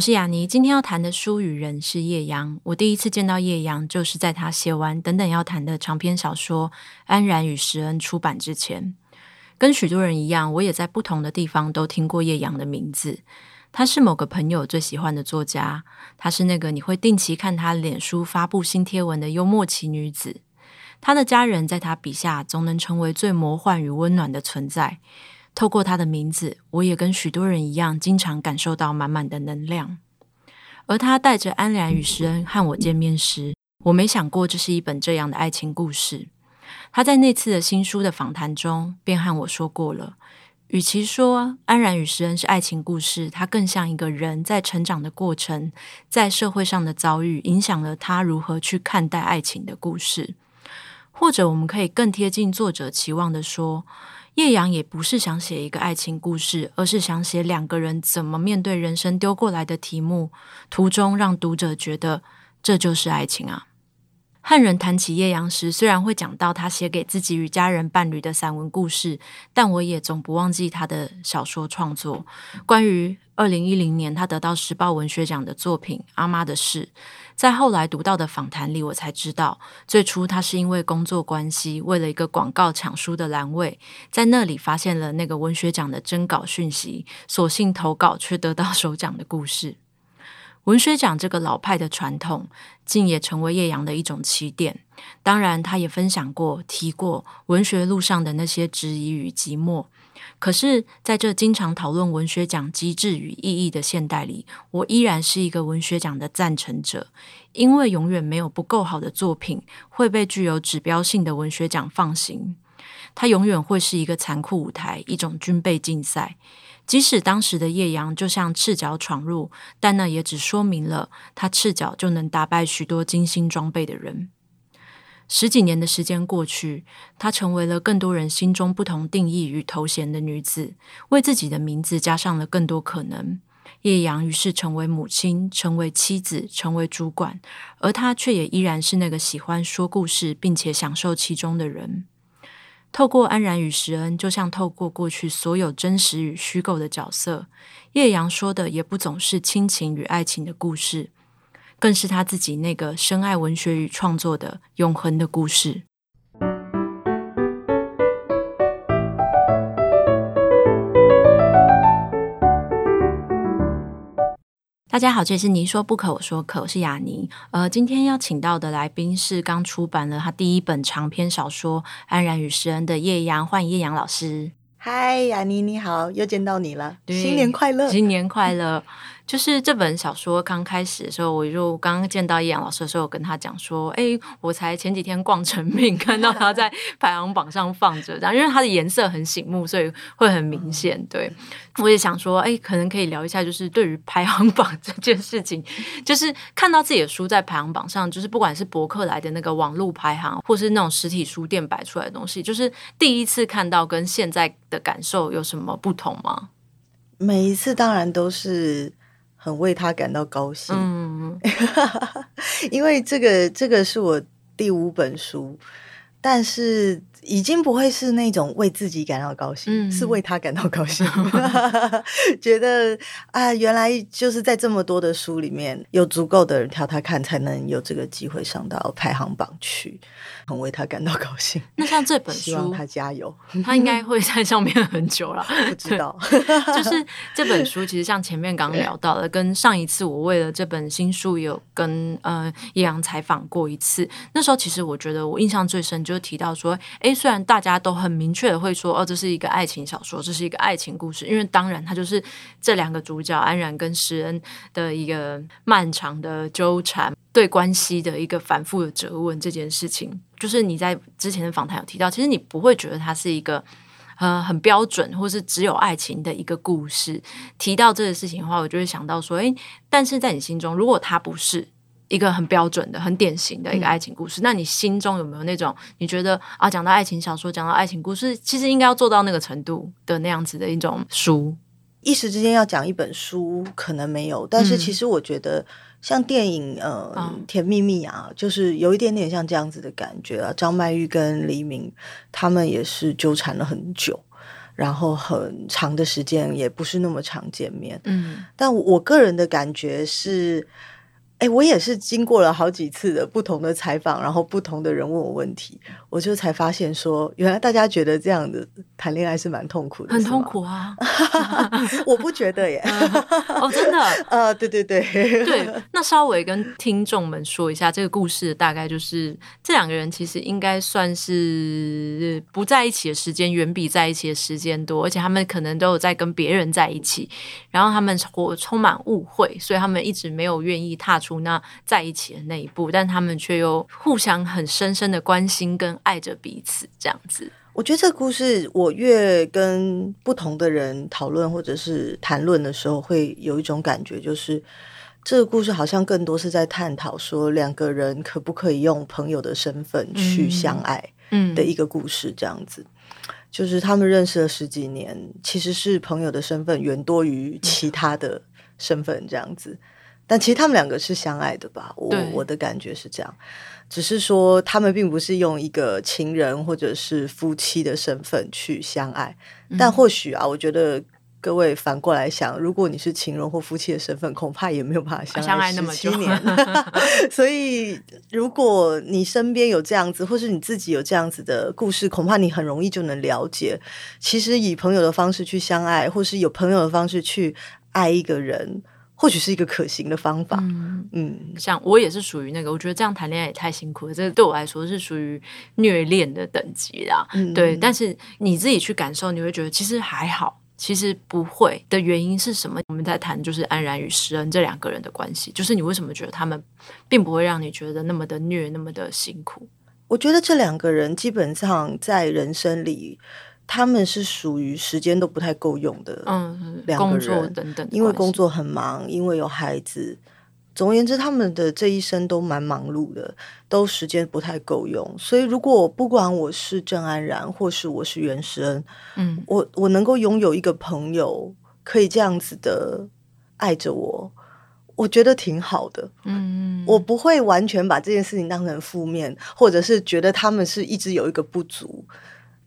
我是雅妮，今天要谈的书与人是叶阳。我第一次见到叶阳，就是在他写完《等等要谈的长篇小说》《安然与石恩》出版之前。跟许多人一样，我也在不同的地方都听过叶阳的名字。她是某个朋友最喜欢的作家，她是那个你会定期看她脸书发布新贴文的幽默奇女子。她的家人在她笔下总能成为最魔幻与温暖的存在。透过他的名字，我也跟许多人一样，经常感受到满满的能量。而他带着安然与石恩和我见面时，我没想过这是一本这样的爱情故事。他在那次的新书的访谈中，便和我说过了，与其说安然与石恩是爱情故事，他更像一个人在成长的过程，在社会上的遭遇，影响了他如何去看待爱情的故事。或者，我们可以更贴近作者期望的说，叶阳也不是想写一个爱情故事，而是想写两个人怎么面对人生丢过来的题目，途中让读者觉得这就是爱情啊。和人谈起叶阳时，虽然会讲到他写给自己与家人伴侣的散文故事，但我也总不忘记他的小说创作。关于二零一零年他得到时报文学奖的作品《阿妈的事》，在后来读到的访谈里，我才知道，最初他是因为工作关系，为了一个广告抢书的栏位，在那里发现了那个文学奖的征稿讯息，索性投稿却得到首奖的故事。文学奖这个老派的传统，竟也成为叶阳的一种起点。当然，他也分享过、提过文学路上的那些质疑与寂寞。可是，在这经常讨论文学奖机制与意义的现代里，我依然是一个文学奖的赞成者，因为永远没有不够好的作品会被具有指标性的文学奖放行。它永远会是一个残酷舞台，一种军备竞赛。即使当时的叶阳就像赤脚闯入，但那也只说明了他赤脚就能打败许多精心装备的人。十几年的时间过去，她成为了更多人心中不同定义与头衔的女子，为自己的名字加上了更多可能。叶阳于是成为母亲，成为妻子，成为主管，而她却也依然是那个喜欢说故事并且享受其中的人。透过安然与石恩，就像透过过去所有真实与虚构的角色，叶阳说的也不总是亲情与爱情的故事，更是他自己那个深爱文学与创作的永恒的故事。家好，这里是你说不可，我说可，我是雅妮。呃，今天要请到的来宾是刚出版了他第一本长篇小说《安然与诗恩》的叶阳，欢迎叶阳老师。嗨，雅妮你好，又见到你了，新年快乐，新年快乐。就是这本小说刚开始的时候，我就刚刚见到叶阳老师的时候，我跟他讲说：“哎，我才前几天逛成品，看到他在排行榜上放着，然后，因为它的颜色很醒目，所以会很明显。对，我也想说，哎，可能可以聊一下，就是对于排行榜这件事情，就是看到自己的书在排行榜上，就是不管是博客来的那个网络排行，或是那种实体书店摆出来的东西，就是第一次看到，跟现在的感受有什么不同吗？每一次当然都是。很为他感到高兴，嗯，因为这个这个是我第五本书，但是。已经不会是那种为自己感到高兴，嗯、是为他感到高兴，觉得啊，原来就是在这么多的书里面，有足够的人挑他看，才能有这个机会上到排行榜去，很为他感到高兴。那像这本书，希望他加油，他应该会在上面很久了，不知道。就是这本书，其实像前面刚刚聊到的，跟上一次我为了这本新书有跟呃叶阳采访过一次，那时候其实我觉得我印象最深，就是提到说，哎。虽然大家都很明确的会说，哦，这是一个爱情小说，这是一个爱情故事，因为当然，它就是这两个主角安然跟石恩的一个漫长的纠缠，对关系的一个反复的责问。这件事情，就是你在之前的访谈有提到，其实你不会觉得它是一个呃很标准，或是只有爱情的一个故事。提到这个事情的话，我就会想到说，诶，但是在你心中，如果它不是，一个很标准的、很典型的一个爱情故事。嗯、那你心中有没有那种你觉得啊，讲到爱情小说，讲到爱情故事，其实应该要做到那个程度的那样子的一种书？一时之间要讲一本书，可能没有。但是其实我觉得，像电影，呃，哦《甜蜜蜜》啊，就是有一点点像这样子的感觉啊。张曼玉跟黎明他们也是纠缠了很久，然后很长的时间也不是那么常见面。嗯，但我个人的感觉是。哎，我也是经过了好几次的不同的采访，然后不同的人问我问题，我就才发现说，原来大家觉得这样的谈恋爱是蛮痛苦的，很痛苦啊！我不觉得耶，哦，真的，呃，对对对对。那稍微跟听众们说一下，这个故事大概就是这两个人其实应该算是不在一起的时间远比在一起的时间多，而且他们可能都有在跟别人在一起，然后他们活充满误会，所以他们一直没有愿意踏出。那在一起的那一步，但他们却又互相很深深的关心跟爱着彼此，这样子。我觉得这个故事，我越跟不同的人讨论或者是谈论的时候，会有一种感觉，就是这个故事好像更多是在探讨说，两个人可不可以用朋友的身份去相爱，嗯的一个故事，这样子。就是他们认识了十几年，其实是朋友的身份远多于其他的身份，这样子。但其实他们两个是相爱的吧？我我的感觉是这样，只是说他们并不是用一个情人或者是夫妻的身份去相爱。嗯、但或许啊，我觉得各位反过来想，如果你是情人或夫妻的身份，恐怕也没有办法相爱那么久 所以，如果你身边有这样子，或是你自己有这样子的故事，恐怕你很容易就能了解，其实以朋友的方式去相爱，或是有朋友的方式去爱一个人。或许是一个可行的方法。嗯，嗯，像我也是属于那个，我觉得这样谈恋爱也太辛苦了。这对我来说是属于虐恋的等级啦。嗯，对。但是你自己去感受，你会觉得其实还好，其实不会的原因是什么？我们在谈就是安然与施恩这两个人的关系，就是你为什么觉得他们并不会让你觉得那么的虐，那么的辛苦？我觉得这两个人基本上在人生里。他们是属于时间都不太够用的，嗯，两个人等等，因为工作很忙，因为有孩子，总而言之，他们的这一生都蛮忙碌的，都时间不太够用。所以，如果不管我是郑安然，或是我是袁施恩，嗯，我我能够拥有一个朋友，可以这样子的爱着我，我觉得挺好的。嗯，我不会完全把这件事情当成负面，或者是觉得他们是一直有一个不足。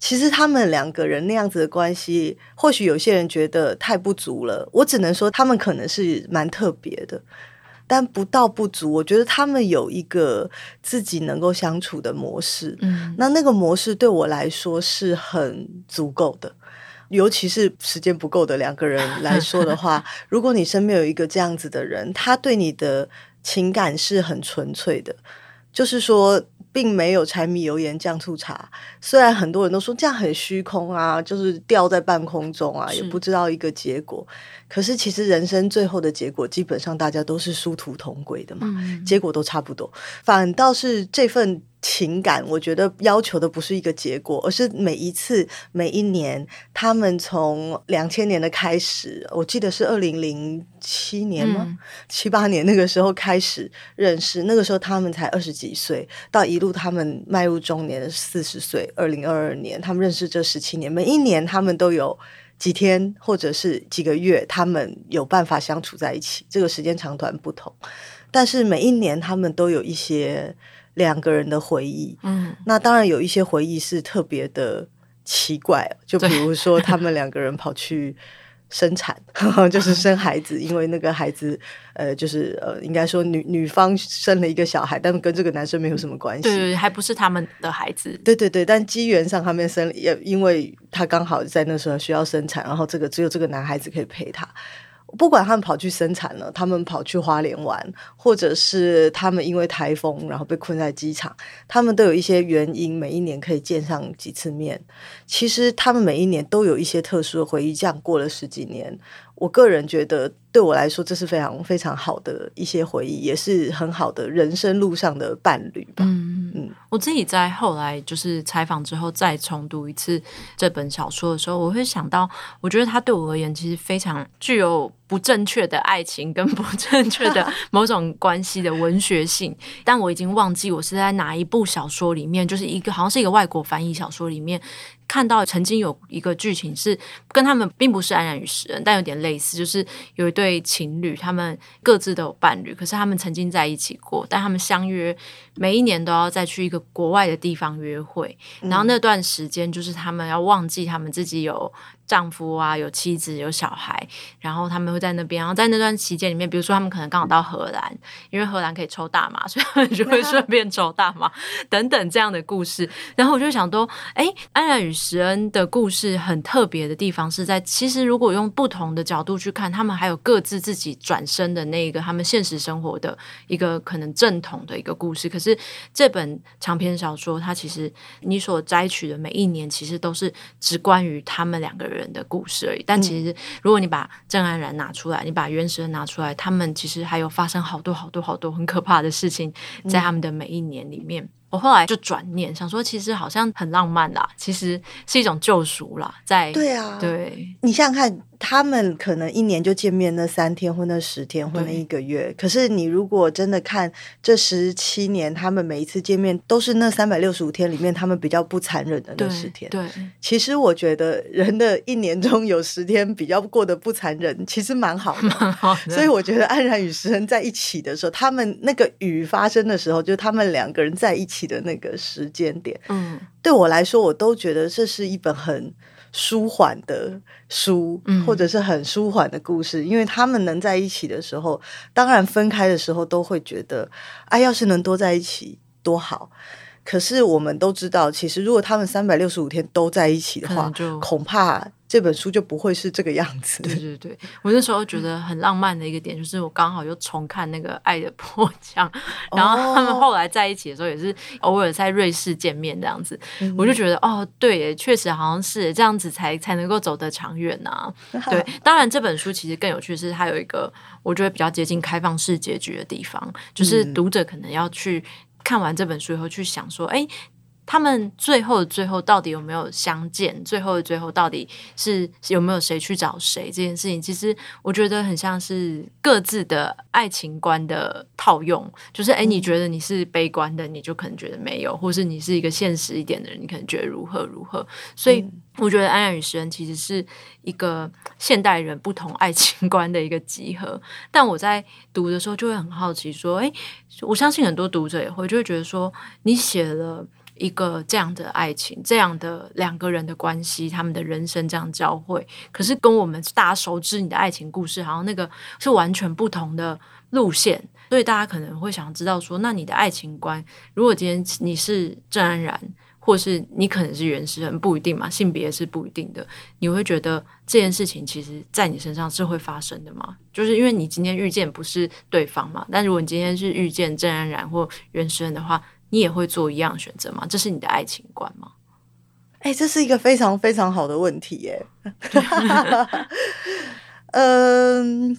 其实他们两个人那样子的关系，或许有些人觉得太不足了。我只能说，他们可能是蛮特别的，但不到不足。我觉得他们有一个自己能够相处的模式，嗯，那那个模式对我来说是很足够的。尤其是时间不够的两个人来说的话，如果你身边有一个这样子的人，他对你的情感是很纯粹的，就是说。并没有柴米油盐酱醋茶，虽然很多人都说这样很虚空啊，就是吊在半空中啊，也不知道一个结果。可是其实人生最后的结果，基本上大家都是殊途同归的嘛，嗯、结果都差不多。反倒是这份。情感，我觉得要求的不是一个结果，而是每一次、每一年，他们从两千年的开始，我记得是二零零七年吗？嗯、七八年那个时候开始认识，那个时候他们才二十几岁，到一路他们迈入中年的四十岁，二零二二年他们认识这十七年，每一年他们都有几天或者是几个月，他们有办法相处在一起，这个时间长短不同，但是每一年他们都有一些。两个人的回忆，嗯，那当然有一些回忆是特别的奇怪，就比如说他们两个人跑去生产，就是生孩子，因为那个孩子，呃，就是呃，应该说女女方生了一个小孩，但跟这个男生没有什么关系，对，对，还不是他们的孩子，对对对，但机缘上他们生了，也因为他刚好在那时候需要生产，然后这个只有这个男孩子可以陪他。不管他们跑去生产了，他们跑去花莲玩，或者是他们因为台风然后被困在机场，他们都有一些原因，每一年可以见上几次面。其实他们每一年都有一些特殊的回忆，这样过了十几年。我个人觉得，对我来说，这是非常非常好的一些回忆，也是很好的人生路上的伴侣吧。嗯嗯，我自己在后来就是采访之后再重读一次这本小说的时候，我会想到，我觉得它对我而言其实非常具有不正确的爱情跟不正确的 某种关系的文学性，但我已经忘记我是在哪一部小说里面，就是一个好像是一个外国翻译小说里面。看到曾经有一个剧情是跟他们并不是安然与世人，但有点类似，就是有一对情侣，他们各自都有伴侣，可是他们曾经在一起过，但他们相约每一年都要再去一个国外的地方约会，然后那段时间就是他们要忘记他们自己有。丈夫啊，有妻子，有小孩，然后他们会在那边，然后在那段期间里面，比如说他们可能刚好到荷兰，因为荷兰可以抽大麻，所以他们就会顺便抽大麻等等这样的故事。然后我就想说，哎，安然与石恩的故事很特别的地方是在，其实如果用不同的角度去看，他们还有各自自己转身的那一个他们现实生活的一个可能正统的一个故事。可是这本长篇小说，它其实你所摘取的每一年，其实都是只关于他们两个人。人的故事而已，但其实如果你把郑安然拿出来，你把原始人拿出来，他们其实还有发生好多好多好多很可怕的事情，在他们的每一年里面。我后来就转念想说，其实好像很浪漫啦，其实是一种救赎啦。在对啊，对，你想想看，他们可能一年就见面那三天，或那十天，或那一个月。可是你如果真的看这十七年，他们每一次见面都是那三百六十五天里面，他们比较不残忍的那十天。对，对其实我觉得人的一年中有十天比较过得不残忍，其实蛮好的。蛮好的。所以我觉得安然与食恩在一起的时候，他们那个雨发生的时候，就他们两个人在一起。的那个时间点，嗯，对我来说，我都觉得这是一本很舒缓的书，嗯，或者是很舒缓的故事，因为他们能在一起的时候，当然分开的时候都会觉得，哎，要是能多在一起多好。可是我们都知道，其实如果他们三百六十五天都在一起的话，恐怕这本书就不会是这个样子。对对对，我那时候觉得很浪漫的一个点，就是我刚好又重看那个《爱的迫降》，然后他们后来在一起的时候，也是偶尔在瑞士见面这样子，哦、我就觉得哦，对，确实好像是这样子才才能够走得长远呐、啊。对，当然这本书其实更有趣的是，它有一个我觉得比较接近开放式结局的地方，就是读者可能要去。看完这本书以后，去想说，哎，他们最后的最后到底有没有相见？最后的最后到底是有没有谁去找谁？这件事情，其实我觉得很像是各自的爱情观的套用。就是，哎，你觉得你是悲观的，你就可能觉得没有；或是你是一个现实一点的人，你可能觉得如何如何。所以。嗯我觉得《安然与食人》其实是一个现代人不同爱情观的一个集合，但我在读的时候就会很好奇，说：“诶，我相信很多读者也会就会觉得说，你写了一个这样的爱情，这样的两个人的关系，他们的人生这样交汇，可是跟我们大家熟知你的爱情故事，好像那个是完全不同的路线，所以大家可能会想知道说，那你的爱情观，如果今天你是郑安然。”或是你可能是原始人，不一定嘛，性别是不一定的。你会觉得这件事情其实在你身上是会发生的吗？就是因为你今天遇见不是对方嘛，但如果你今天是遇见郑安然或原始人的话，你也会做一样选择吗？这是你的爱情观吗？哎、欸，这是一个非常非常好的问题耶。嗯，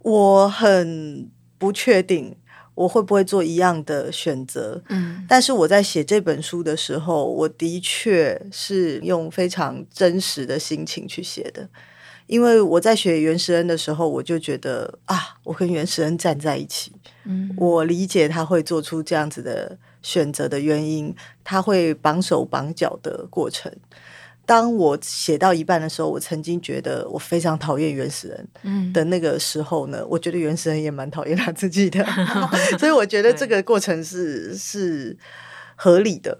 我很不确定。我会不会做一样的选择？嗯，但是我在写这本书的时候，我的确是用非常真实的心情去写的。因为我在学原始人的时候，我就觉得啊，我跟原始人站在一起，嗯，我理解他会做出这样子的选择的原因，他会绑手绑脚的过程。当我写到一半的时候，我曾经觉得我非常讨厌原始人的那个时候呢，嗯、我觉得原始人也蛮讨厌他自己的，所以我觉得这个过程是是合理的。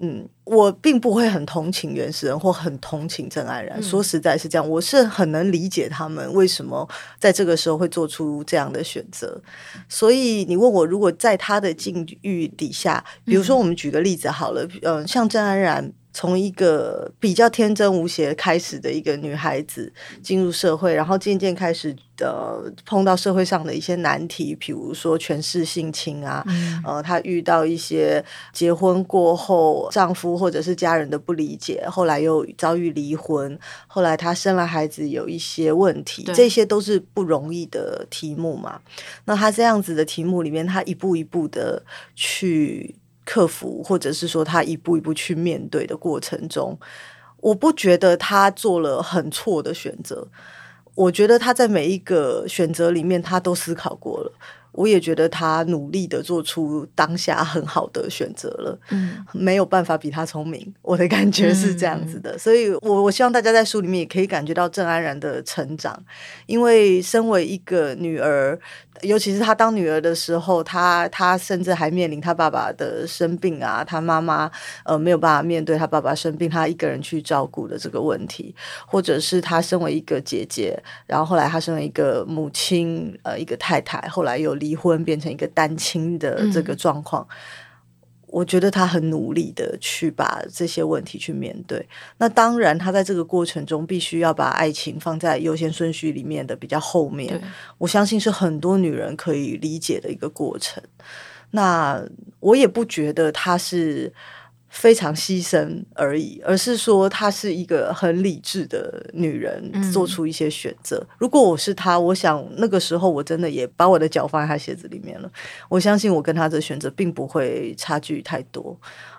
嗯，我并不会很同情原始人或很同情郑安然，嗯、说实在是这样，我是很能理解他们为什么在这个时候会做出这样的选择。所以你问我，如果在他的境遇底下，比如说我们举个例子好了，嗯、呃，像郑安然。从一个比较天真无邪开始的一个女孩子进入社会，然后渐渐开始的碰到社会上的一些难题，比如说权势性侵啊，嗯、呃，她遇到一些结婚过后丈夫或者是家人的不理解，后来又遭遇离婚，后来她生了孩子有一些问题，这些都是不容易的题目嘛。那她这样子的题目里面，她一步一步的去。克服，或者是说他一步一步去面对的过程中，我不觉得他做了很错的选择。我觉得他在每一个选择里面，他都思考过了。我也觉得他努力的做出当下很好的选择了，嗯，没有办法比他聪明，我的感觉是这样子的，嗯、所以我我希望大家在书里面也可以感觉到郑安然的成长，因为身为一个女儿。尤其是她当女儿的时候，她她甚至还面临她爸爸的生病啊，她妈妈呃没有办法面对她爸爸生病，她一个人去照顾的这个问题，或者是她身为一个姐姐，然后后来她身为一个母亲，呃，一个太太，后来又离婚变成一个单亲的这个状况。嗯我觉得他很努力的去把这些问题去面对。那当然，他在这个过程中必须要把爱情放在优先顺序里面的比较后面。我相信是很多女人可以理解的一个过程。那我也不觉得他是。非常牺牲而已，而是说她是一个很理智的女人，做出一些选择。嗯。如果我是她，我想那个时候我真的也把我的脚放在她鞋子里面了。我相信我跟她的选择并不会差距太多。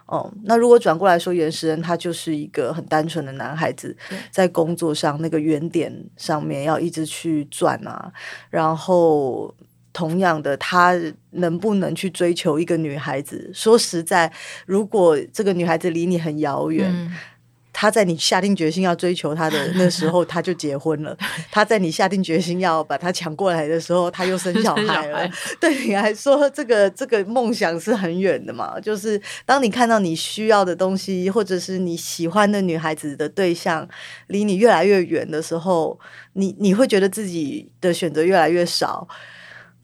哦，那如果转过来说，原始人他就是一个很单纯的男孩子，在工作上那个原点上面要一直去转啊，然后。同样的，他能不能去追求一个女孩子？说实在，如果这个女孩子离你很遥远，嗯、他在你下定决心要追求她的那时候，他就结婚了；他在你下定决心要把她抢过来的时候，他又生小孩了。对你来说，这个这个梦想是很远的嘛？就是当你看到你需要的东西，或者是你喜欢的女孩子的对象离你越来越远的时候，你你会觉得自己的选择越来越少。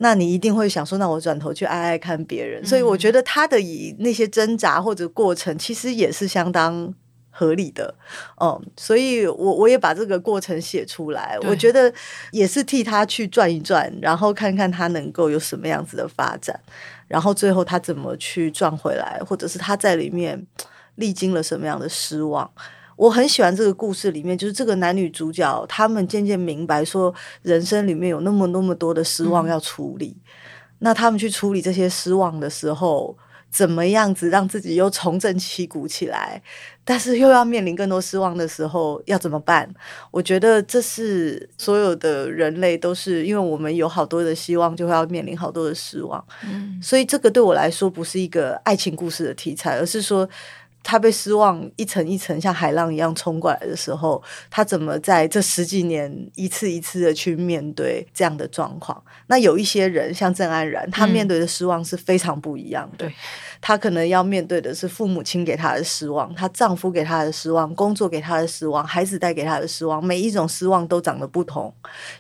那你一定会想说，那我转头去爱爱看别人。所以我觉得他的以那些挣扎或者过程，其实也是相当合理的。嗯，所以我我也把这个过程写出来，我觉得也是替他去转一转，然后看看他能够有什么样子的发展，然后最后他怎么去转回来，或者是他在里面历经了什么样的失望。我很喜欢这个故事里面，就是这个男女主角，他们渐渐明白说，人生里面有那么那么多的失望要处理。嗯。那他们去处理这些失望的时候，怎么样子让自己又重振旗鼓起来？但是又要面临更多失望的时候，要怎么办？我觉得这是所有的人类都是，因为我们有好多的希望，就会要面临好多的失望。嗯。所以这个对我来说不是一个爱情故事的题材，而是说。他被失望一层一层像海浪一样冲过来的时候，他怎么在这十几年一次一次的去面对这样的状况？那有一些人像郑安然，他面对的失望是非常不一样的。嗯、他可能要面对的是父母亲给他的失望，她丈夫给他的失望，工作给他的失望，孩子带给他的失望，每一种失望都长得不同，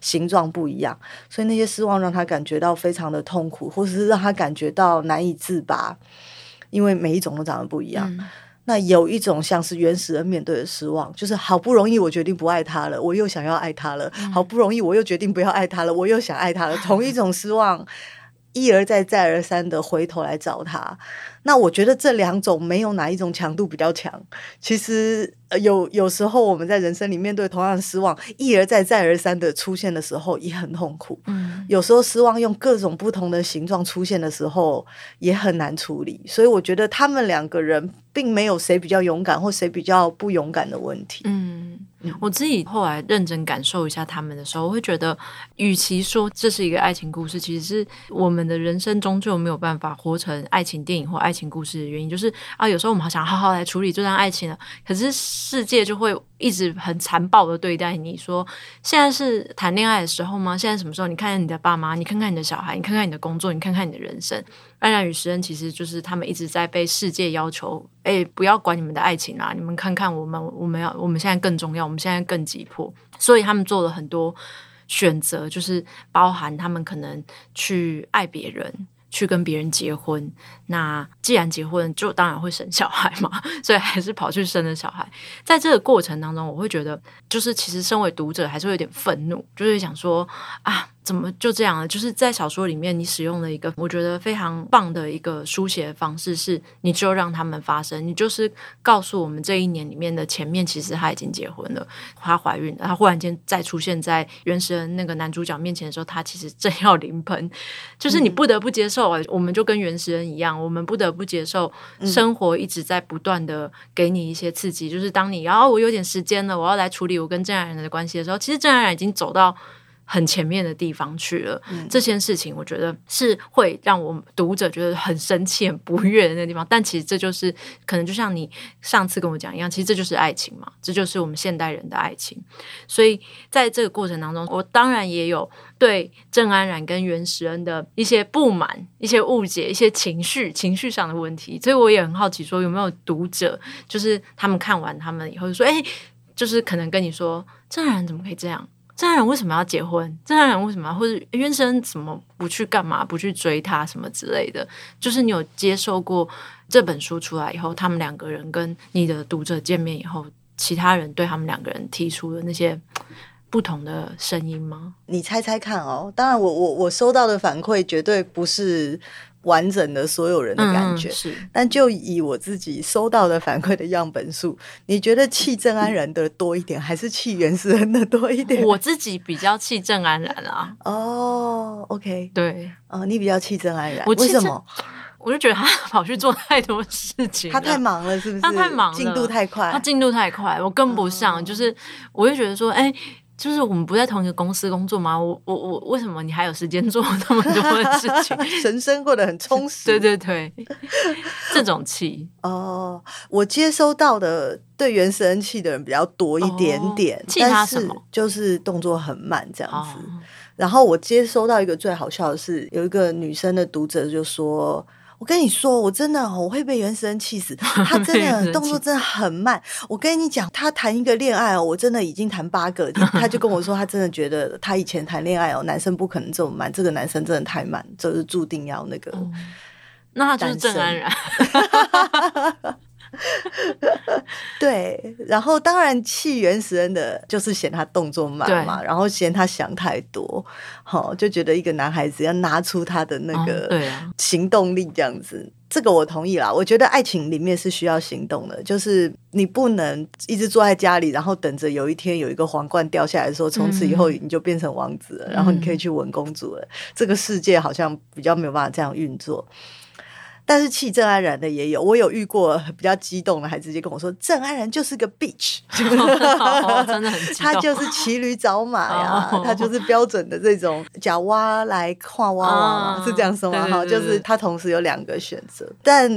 形状不一样，所以那些失望让他感觉到非常的痛苦，或者是让他感觉到难以自拔，因为每一种都长得不一样。嗯那有一种像是原始人面对的失望，就是好不容易我决定不爱他了，我又想要爱他了；好不容易我又决定不要爱他了，我又想爱他了。同一种失望，一而再再而三的回头来找他。那我觉得这两种没有哪一种强度比较强。其实有有时候我们在人生里面对同样的失望，一而再再而三的出现的时候也很痛苦。嗯，有时候失望用各种不同的形状出现的时候也很难处理。所以我觉得他们两个人并没有谁比较勇敢或谁比较不勇敢的问题。嗯。我自己后来认真感受一下他们的时候，我会觉得，与其说这是一个爱情故事，其实是我们的人生终究没有办法活成爱情电影或爱情故事的原因，就是啊，有时候我们好想好好来处理这段爱情了，可是世界就会一直很残暴的对待你。说现在是谈恋爱的时候吗？现在什么时候？你看看你的爸妈，你看看你的小孩，你看看你的工作，你看看你的人生。安然与石恩其实就是他们一直在被世界要求，哎，不要管你们的爱情啦，你们看看我们，我们要我们现在更重要，我们现在更急迫，所以他们做了很多选择，就是包含他们可能去爱别人。去跟别人结婚，那既然结婚，就当然会生小孩嘛，所以还是跑去生了小孩。在这个过程当中，我会觉得，就是其实身为读者还是会有点愤怒，就是想说啊，怎么就这样了？就是在小说里面，你使用了一个我觉得非常棒的一个书写方式，是你就让他们发生，你就是告诉我们这一年里面的前面，其实他已经结婚了，她怀孕了，她忽然间再出现在原始人那个男主角面前的时候，他其实正要临盆，就是你不得不接受，嗯、我们就跟原始人一样，我们不得不接受生活一直在不断的给你一些刺激，嗯、就是当你要、哦、我有点时间了，我要来处理我跟郑安然的关系的时候，其实郑安然已经走到。很前面的地方去了，嗯、这件事情我觉得是会让我们读者觉得很生气、很不悦的那个地方。但其实这就是可能就像你上次跟我讲一样，其实这就是爱情嘛，这就是我们现代人的爱情。所以在这个过程当中，我当然也有对郑安然跟袁石恩的一些不满、一些误解、一些情绪、情绪上的问题。所以我也很好奇，说有没有读者，就是他们看完他们以后说，哎，就是可能跟你说，郑安然怎么可以这样？这样人为什么要结婚？这样人为什么要或者原生怎么不去干嘛？不去追他什么之类的？就是你有接受过这本书出来以后，他们两个人跟你的读者见面以后，其他人对他们两个人提出的那些不同的声音吗？你猜猜看哦！当然，我我我收到的反馈绝对不是。完整的所有人的感觉，嗯、是，但就以我自己收到的反馈的样本数，你觉得气正安然的多一点，还是气原始人的多一点？我自己比较气正安然啊。哦，OK，对，呃，你比较气正安然，为什么？我就觉得他跑去做太多事情，他太忙了，是不是？他太忙了，进度太快，他进度太快，我跟不上。哦、就是，我就觉得说，哎、欸。就是我们不在同一个公司工作吗？我我我，为什么你还有时间做那么多的事情？人生过得很充实。对对对，这种气哦，我接收到的对原始人气的人比较多一点点，气、哦、他什么？就是动作很慢这样子。哦、然后我接收到一个最好笑的是，有一个女生的读者就说。我跟你说，我真的我会被原始人气死。他真的动作真的很慢。我跟你讲，他谈一个恋爱哦，我真的已经谈八个。他就跟我说，他真的觉得他以前谈恋爱哦，男生不可能这么慢。这个男生真的太慢，就是注定要那个。嗯、那他就是郑安然。对，然后当然气原始人的就是嫌他动作慢嘛，然后嫌他想太多，好、哦、就觉得一个男孩子要拿出他的那个行动力这样子，这个我同意啦。我觉得爱情里面是需要行动的，就是你不能一直坐在家里，然后等着有一天有一个皇冠掉下来的时候，从此以后你就变成王子了，嗯、然后你可以去吻公主了。嗯、这个世界好像比较没有办法这样运作。但是气郑安然的也有，我有遇过比较激动的，还直接跟我说郑安然就是个 bitch，真的很他就是骑驴找马呀，他就是标准的这种假蛙来跨挖挖，是这样说吗？哈，就是他同时有两个选择，但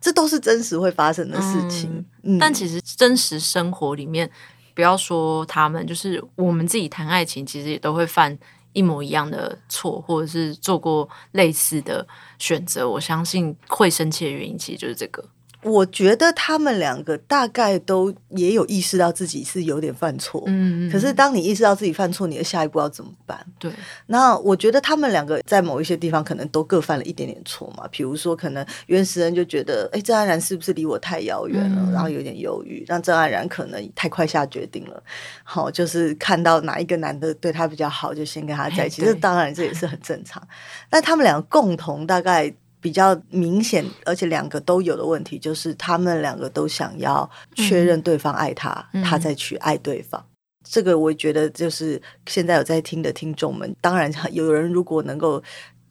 这都是真实会发生的事情。但其实真实生活里面，不要说他们，就是我们自己谈爱情，其实也都会犯一模一样的错，或者是做过类似的选择。我相信会生气的原因，其实就是这个。我觉得他们两个大概都也有意识到自己是有点犯错，嗯，可是当你意识到自己犯错，你的下一步要怎么办？对，那我觉得他们两个在某一些地方可能都各犯了一点点错嘛。比如说，可能原始人就觉得，哎，郑安然是不是离我太遥远了？嗯、然后有点犹豫，让郑安然可能太快下决定了。好，就是看到哪一个男的对他比较好，就先跟他在一起。这当然这也是很正常。但他们两个共同大概。比较明显，而且两个都有的问题，就是他们两个都想要确认对方爱他，嗯、他再去爱对方。嗯、这个我觉得就是现在有在听的听众们，当然 有人如果能够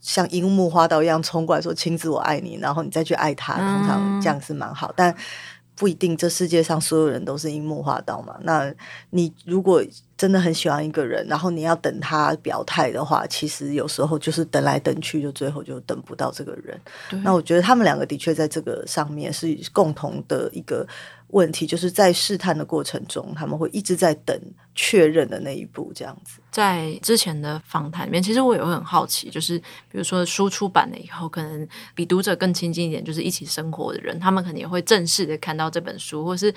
像樱木花道一样冲过来说“亲自我爱你”，然后你再去爱他，通常这样是蛮好，嗯、但不一定这世界上所有人都是樱木花道嘛。那你如果真的很喜欢一个人，然后你要等他表态的话，其实有时候就是等来等去，就最后就等不到这个人。那我觉得他们两个的确在这个上面是共同的一个问题，就是在试探的过程中，他们会一直在等确认的那一步，这样子。在之前的访谈里面，其实我也会很好奇，就是比如说书出版了以后，可能比读者更亲近一点，就是一起生活的人，他们可能也会正式的看到这本书，或是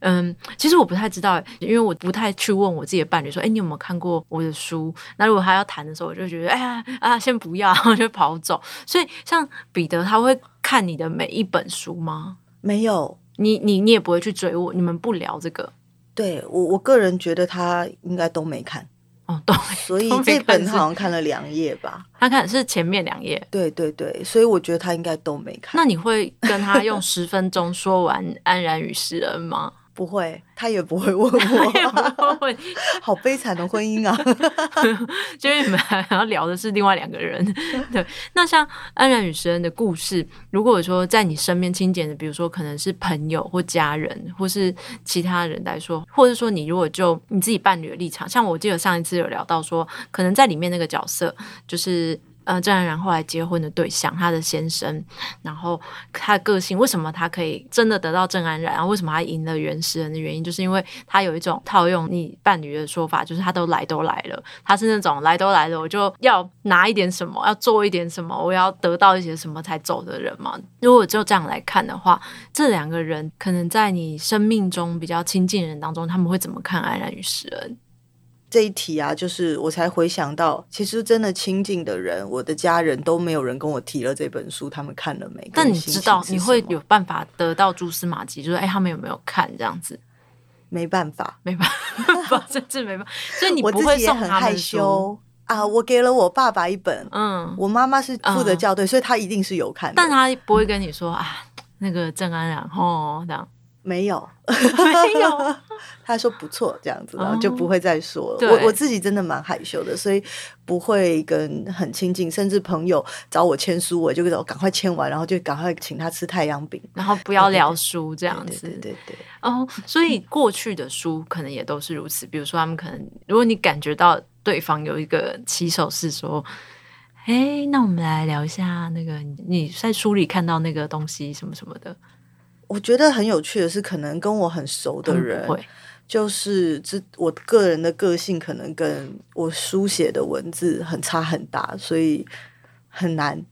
嗯，其实我不太知道，因为我不太去问我自己的伴侣说，哎，你有没有看过我的书？那如果他要谈的时候，我就觉得，哎呀啊，先不要，就跑走。所以像彼得，他会看你的每一本书吗？没有。你你你也不会去追我，你们不聊这个。对我我个人觉得他应该都没看。哦，都，所以这本好像看了两页吧。他看是前面两页，对对对，所以我觉得他应该都没看。那你会跟他用十分钟说完《安然与诗恩》吗？不会，他也不会问我。好悲惨的婚姻啊！就是你们还要聊的是另外两个人。对，那像安然与石恩的故事，如果说在你身边亲近的，比如说可能是朋友或家人，或是其他人来说，或者说你如果就你自己伴侣的立场，像我记得上一次有聊到说，可能在里面那个角色就是。呃，郑安然后来结婚的对象，他的先生，然后他的个性，为什么他可以真的得到郑安然？然后为什么他赢了原始人的原因，就是因为他有一种套用你伴侣的说法，就是他都来都来了，他是那种来都来了，我就要拿一点什么，要做一点什么，我要得到一些什么才走的人嘛。如果就这样来看的话，这两个人可能在你生命中比较亲近的人当中，他们会怎么看安然与石人？这一题啊，就是我才回想到，其实真的亲近的人，我的家人都没有人跟我提了这本书，他们看了没？但你知道，你会有办法得到蛛丝马迹，就是哎，他们有没有看这样子？没办法，没办法，甚至没办法。所以你不会送很害羞啊！我给了我爸爸一本，嗯，我妈妈是负责校对，嗯、所以他一定是有看的，但他不会跟你说啊，那个郑安然哦这样。没有，没有。他说不错，这样子，然后就不会再说了。我我自己真的蛮害羞的，所以不会跟很亲近，甚至朋友找我签书，我就赶快签完，然后就赶快请他吃太阳饼，然后不要聊书这样子。对对对，对。哦，所以过去的书可能也都是如此。比如说，他们可能，如果你感觉到对方有一个起手是说，哎，那我们来聊一下那个你在书里看到那个东西什么什么的。我觉得很有趣的是，可能跟我很熟的人，就是这我个人的个性可能跟我书写的文字很差很大，所以很难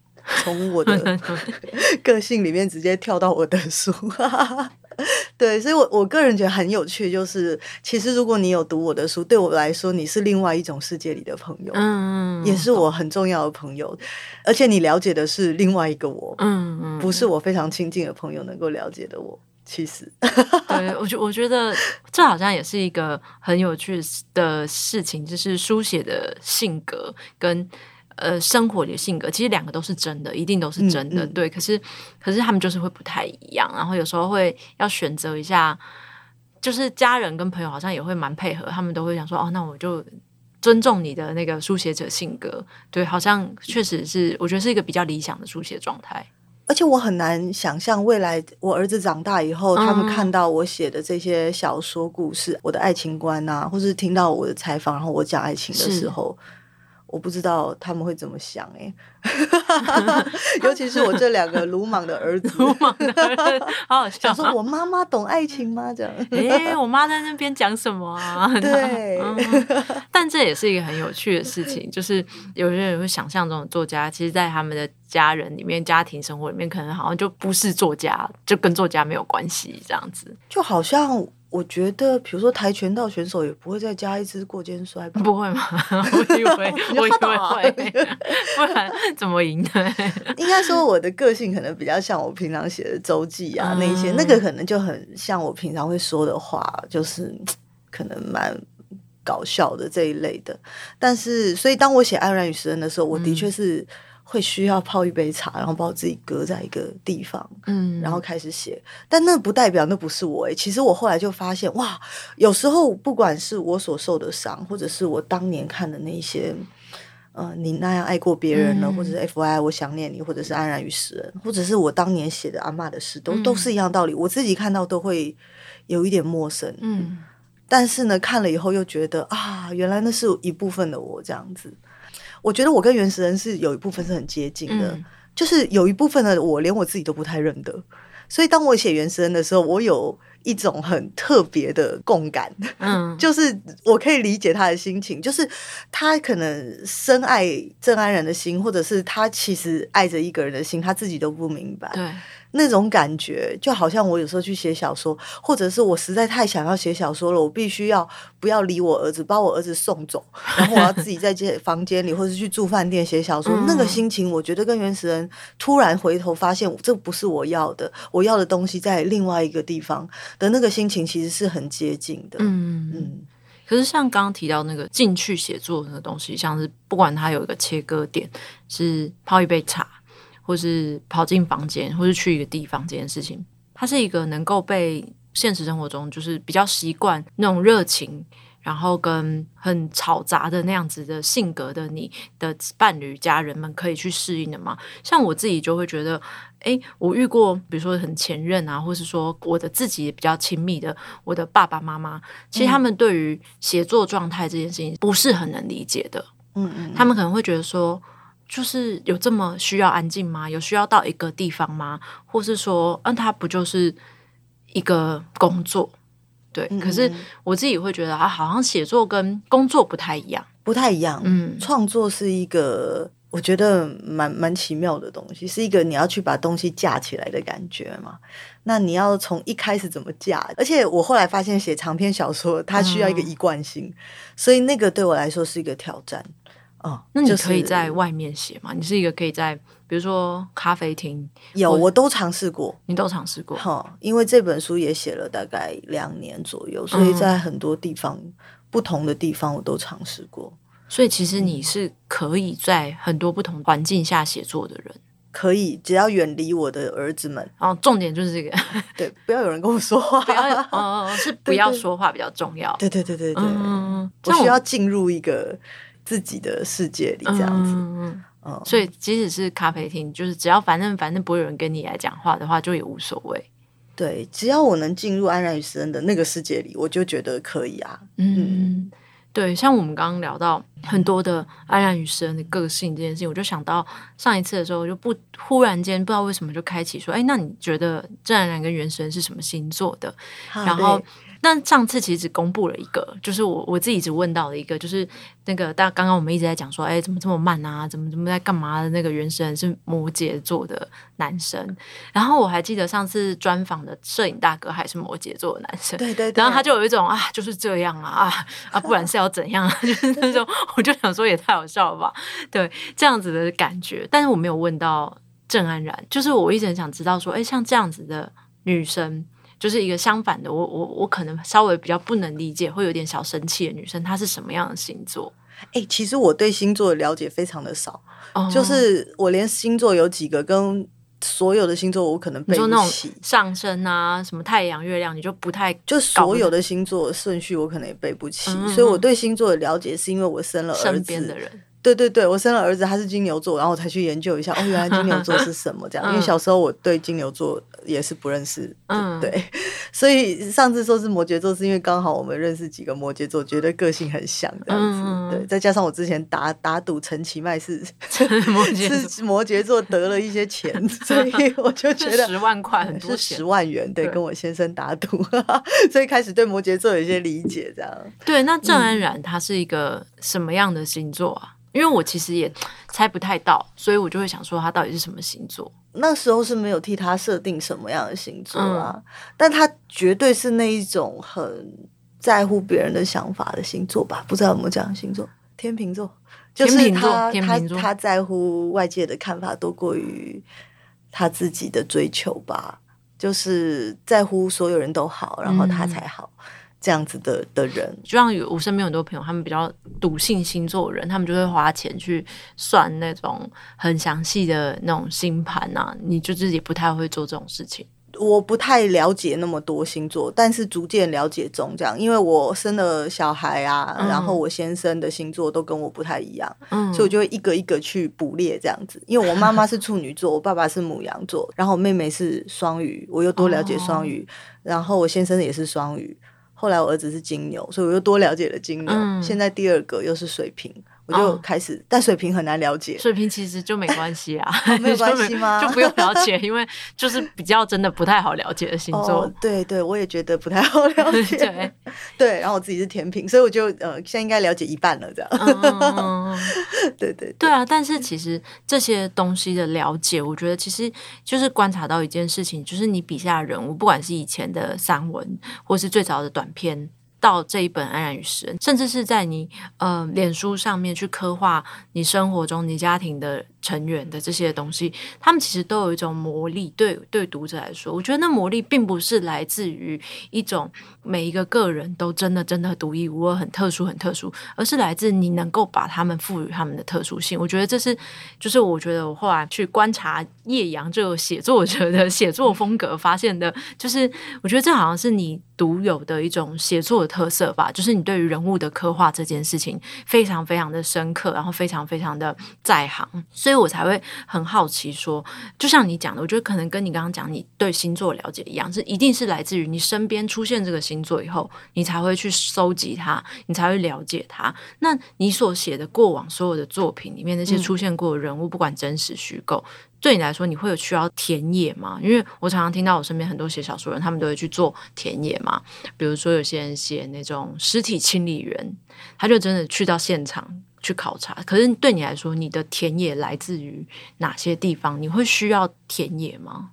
从我的 个性里面直接跳到我的书。对，所以我，我我个人觉得很有趣，就是其实如果你有读我的书，对我来说，你是另外一种世界里的朋友，嗯，也是我很重要的朋友，而且你了解的是另外一个我，嗯嗯，不是我非常亲近的朋友能够了解的我。其实，对我觉我觉得这好像也是一个很有趣的事情，就是书写的性格跟。呃，生活里的性格其实两个都是真的，一定都是真的，嗯嗯、对。可是，可是他们就是会不太一样，然后有时候会要选择一下，就是家人跟朋友好像也会蛮配合，他们都会想说，哦，那我就尊重你的那个书写者性格，对，好像确实是，我觉得是一个比较理想的书写状态。而且我很难想象未来我儿子长大以后，嗯、他们看到我写的这些小说故事，我的爱情观啊，或是听到我的采访，然后我讲爱情的时候。我不知道他们会怎么想哎、欸，尤其是我这两个鲁莽的儿子，鲁莽的儿子，好好笑。说我妈妈懂爱情吗？这样，哎、欸，我妈在那边讲什么啊？对、嗯，但这也是一个很有趣的事情，就是有些人会想象中的作家，其实，在他们的家人里面、家庭生活里面，可能好像就不是作家，就跟作家没有关系，这样子，就好像。我觉得，比如说跆拳道选手也不会再加一支过肩摔吧？不会吗？我以为，我以为会，不然怎么赢呢？应该说，我的个性可能比较像我平常写的周记啊，那些、嗯、那个可能就很像我平常会说的话，就是可能蛮搞笑的这一类的。但是，所以当我写《安然与食人》的时候，我的确是。嗯会需要泡一杯茶，然后把我自己搁在一个地方，嗯，然后开始写。但那不代表那不是我诶。其实我后来就发现，哇，有时候不管是我所受的伤，或者是我当年看的那些，呃，你那样爱过别人了，嗯、或者是 FYI 我想念你，或者是安然于世人，或者是我当年写的阿嬷的诗，都、嗯、都是一样道理。我自己看到都会有一点陌生，嗯，但是呢，看了以后又觉得啊，原来那是一部分的我这样子。我觉得我跟原始人是有一部分是很接近的，嗯、就是有一部分的我连我自己都不太认得，所以当我写原始人的时候，我有一种很特别的共感，嗯，就是我可以理解他的心情，就是他可能深爱郑安然的心，或者是他其实爱着一个人的心，他自己都不明白，对。那种感觉就好像我有时候去写小说，或者是我实在太想要写小说了，我必须要不要理我儿子，把我儿子送走，然后我要自己在这 房间里，或者去住饭店写小说。那个心情，我觉得跟原始人突然回头发现这不是我要的，我要的东西在另外一个地方的那个心情，其实是很接近的。嗯嗯。可是像刚刚提到那个进去写作那个东西，像是不管它有一个切割点，是泡一杯茶，或是跑进房间，或是去一个地方，这件事情，它是一个能够被现实生活中就是比较习惯那种热情。然后跟很吵杂的那样子的性格的你的伴侣家人们可以去适应的吗？像我自己就会觉得，诶，我遇过，比如说很前任啊，或是说我的自己比较亲密的我的爸爸妈妈，其实他们对于协作状态这件事情不是很能理解的。嗯嗯，他们可能会觉得说，就是有这么需要安静吗？有需要到一个地方吗？或是说，嗯，它不就是一个工作？对，可是我自己会觉得啊，好像写作跟工作不太一样，不太一样。嗯，创作是一个我觉得蛮蛮奇妙的东西，是一个你要去把东西架起来的感觉嘛。那你要从一开始怎么架？而且我后来发现写长篇小说，它需要一个一贯性，嗯，所以那个对我来说是一个挑战。哦，那你可以在外面写吗？你是一个可以在，比如说咖啡厅，有，我都尝试过，你都尝试过。哈，因为这本书也写了大概两年左右，所以在很多地方、嗯、不同的地方我都尝试过。所以其实你是可以在很多不同环境下写作的人，可以，只要远离我的儿子们。然后重点就是这个，对，不要有人跟我说话，不要，哦，是 不要说话比较重要。对对对对对，嗯，我需要进入一个。自己的世界里这样子，嗯，嗯，所以即使是咖啡厅，就是只要反正反正不会有人跟你来讲话的话，就也无所谓。对，只要我能进入安然与食恩的那个世界里，我就觉得可以啊。嗯，嗯对，像我们刚刚聊到很多的安然与食恩的个性这件事情，我就想到上一次的时候，就不忽然间不知道为什么就开启说，哎，那你觉得郑安然跟袁食恩是什么星座的？然后。那上次其实只公布了一个，就是我我自己只问到了一个，就是那个大刚刚我们一直在讲说，哎，怎么这么慢啊？怎么怎么在干嘛的？那个原神是摩羯座的男生，然后我还记得上次专访的摄影大哥还是摩羯座的男生，对对对，然后他就有一种 啊，就是这样啊啊啊，不然是要怎样？啊就是那种，我就想说也太好笑了吧，对，这样子的感觉。但是我没有问到郑安然，就是我一直很想知道说，哎，像这样子的女生。就是一个相反的，我我我可能稍微比较不能理解，会有点小生气的女生，她是什么样的星座？哎、欸，其实我对星座的了解非常的少，oh. 就是我连星座有几个跟所有的星座我可能背不起，上升啊，什么太阳、月亮，你就不太就所有的星座顺序我可能也背不起，嗯、所以我对星座的了解是因为我生了儿子身边的人。对对对，我生了儿子，他是金牛座，然后我才去研究一下，哦，原来金牛座是 什么这样。因为小时候我对金牛座也是不认识，嗯，对，所以上次说是摩羯座，是因为刚好我们认识几个摩羯座，觉得个性很像这样子。嗯、对，再加上我之前打打赌陈其迈是 摩是摩羯座得了一些钱，所以我就觉得十万块很多是十万元，对，跟我先生打赌，所以开始对摩羯座有一些理解这样。对，那郑安然他是一个什么样的星座啊？因为我其实也猜不太到，所以我就会想说他到底是什么星座。那时候是没有替他设定什么样的星座啊，嗯、但他绝对是那一种很在乎别人的想法的星座吧？不知道有没有这样的星座？天秤座，就是他天秤座他他在乎外界的看法多过于他自己的追求吧？就是在乎所有人都好，然后他才好。嗯这样子的的人，就像有我身边很多朋友，他们比较笃信星座的人，他们就会花钱去算那种很详细的那种星盘啊。你就自己不太会做这种事情。我不太了解那么多星座，但是逐渐了解中这样，因为我生了小孩啊，嗯、然后我先生的星座都跟我不太一样，嗯，所以我就会一个一个去捕猎这样子。因为我妈妈是处女座，我爸爸是母羊座，然后我妹妹是双鱼，我又多了解双鱼，哦、然后我先生也是双鱼。后来我儿子是金牛，所以我又多了解了金牛。嗯、现在第二个又是水瓶，我就开始，哦、但水平很难了解。水平其实就没关系啊，没有 关系吗？就不用了解，因为就是比较真的不太好了解的星座。哦、对对，我也觉得不太好了 解。对对，然后我自己是甜品，所以我就呃，现在应该了解一半了，这样。对对对啊！但是其实这些东西的了解，我觉得其实就是观察到一件事情，就是你笔下的人物，不管是以前的散文，或是最早的短篇。到这一本《安然与诗人》，甚至是在你呃脸书上面去刻画你生活中、你家庭的成员的这些东西，他们其实都有一种魔力。对对，读者来说，我觉得那魔力并不是来自于一种每一个个人都真的真的独一无二、很特殊、很特殊，而是来自你能够把他们赋予他们的特殊性。我觉得这是，就是我觉得我后来去观察叶阳这个写作者的写作风格发现的，就是我觉得这好像是你独有的一种写作的特色吧。就是你对于人物的刻画这件事情非常非常的深刻，然后非常非常的在行，所以我才会很好奇说，就像你讲的，我觉得可能跟你刚刚讲你对星座了解一样，是一定是来自于你身边出现这个星座以后，你才会去收集它，你才会了解它。那你所写的过往所有的作品里面那些出现过的人物，嗯、不管真实虚构。对你来说，你会有需要田野吗？因为我常常听到我身边很多写小说人，他们都会去做田野嘛。比如说，有些人写那种尸体清理员，他就真的去到现场去考察。可是对你来说，你的田野来自于哪些地方？你会需要田野吗？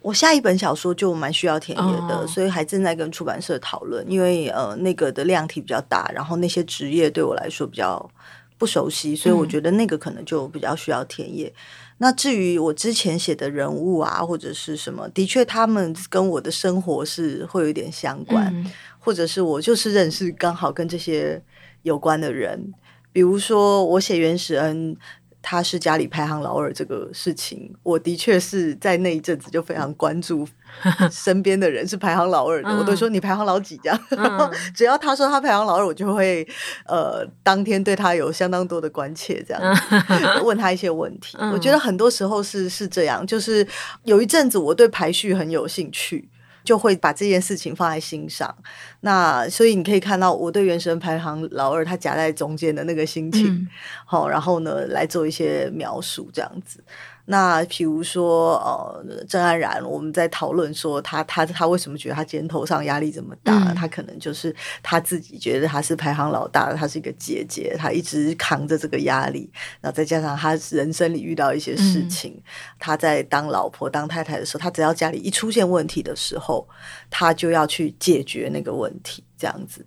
我下一本小说就蛮需要田野的，哦、所以还正在跟出版社讨论。因为呃，那个的量体比较大，然后那些职业对我来说比较不熟悉，所以我觉得那个可能就比较需要田野。嗯那至于我之前写的人物啊，或者是什么，的确他们跟我的生活是会有一点相关，嗯、或者是我就是认识刚好跟这些有关的人，比如说我写原始恩。他是家里排行老二这个事情，我的确是在那一阵子就非常关注 身边的人是排行老二的，我都说你排行老几这样。嗯、只要他说他排行老二，我就会呃当天对他有相当多的关切，这样、嗯、问他一些问题。嗯、我觉得很多时候是是这样，就是有一阵子我对排序很有兴趣。就会把这件事情放在心上，那所以你可以看到我对原神排行老二，他夹在中间的那个心情，好、嗯，然后呢来做一些描述，这样子。那比如说，呃，郑安然，我们在讨论说他他他为什么觉得他肩头上压力这么大？嗯、他可能就是他自己觉得他是排行老大，他是一个姐姐，他一直扛着这个压力。然后再加上他人生里遇到一些事情，嗯、他在当老婆当太太的时候，他只要家里一出现问题的时候，他就要去解决那个问题，这样子。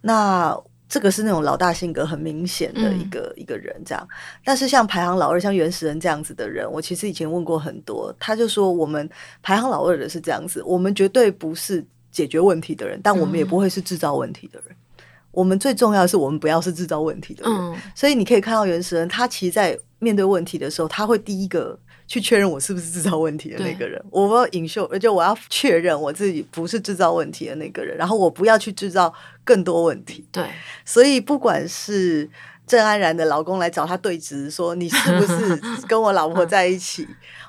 那。这个是那种老大性格很明显的一个、嗯、一个人，这样。但是像排行老二，像原始人这样子的人，我其实以前问过很多，他就说我们排行老二的是这样子，我们绝对不是解决问题的人，但我们也不会是制造问题的人。嗯、我们最重要的是，我们不要是制造问题的人。嗯、所以你可以看到原始人，他其实在面对问题的时候，他会第一个。去确认我是不是制造问题的那个人，对我要隐秀，而且我要确认我自己不是制造问题的那个人，然后我不要去制造更多问题。对，所以不管是郑安然的老公来找他对质，说你是不是 跟我老婆在一起？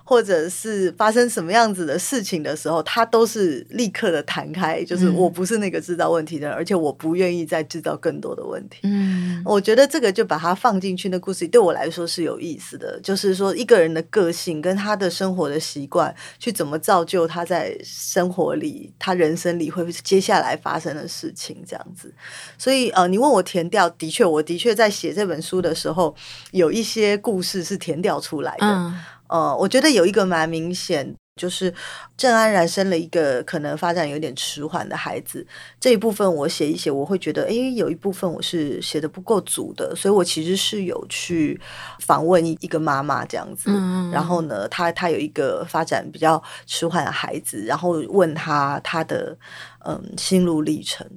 或者是发生什么样子的事情的时候，他都是立刻的弹开，就是我不是那个制造问题的人，嗯、而且我不愿意再制造更多的问题。嗯，我觉得这个就把它放进去，那故事对我来说是有意思的，就是说一个人的个性跟他的生活的习惯，去怎么造就他在生活里、他人生里会接下来发生的事情，这样子。所以呃，你问我填掉，的确，我的确在写这本书的时候，有一些故事是填掉出来的。嗯呃，我觉得有一个蛮明显，就是郑安然生了一个可能发展有点迟缓的孩子。这一部分我写一写，我会觉得，诶，有一部分我是写的不够足的，所以我其实是有去访问一一个妈妈这样子。嗯，然后呢，她她有一个发展比较迟缓的孩子，然后问她她的嗯心路历程。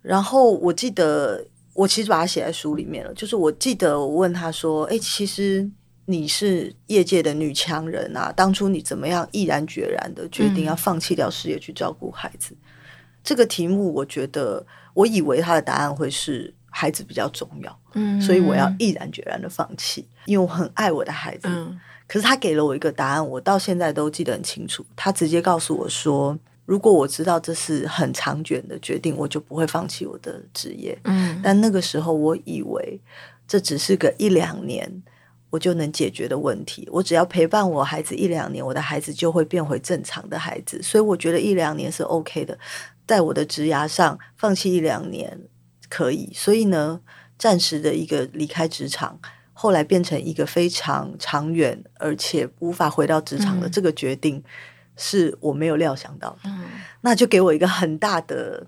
然后我记得我其实把它写在书里面了，就是我记得我问他说，诶，其实。你是业界的女强人啊！当初你怎么样毅然决然的决定要放弃掉事业去照顾孩子？嗯、这个题目，我觉得我以为他的答案会是孩子比较重要，嗯，所以我要毅然决然的放弃，因为我很爱我的孩子。嗯、可是他给了我一个答案，我到现在都记得很清楚。他直接告诉我说：“如果我知道这是很长卷的决定，我就不会放弃我的职业。”嗯，但那个时候我以为这只是个一两年。我就能解决的问题，我只要陪伴我孩子一两年，我的孩子就会变回正常的孩子。所以我觉得一两年是 OK 的，在我的职涯上放弃一两年可以。所以呢，暂时的一个离开职场，后来变成一个非常长远而且无法回到职场的这个决定，是我没有料想到的。嗯，那就给我一个很大的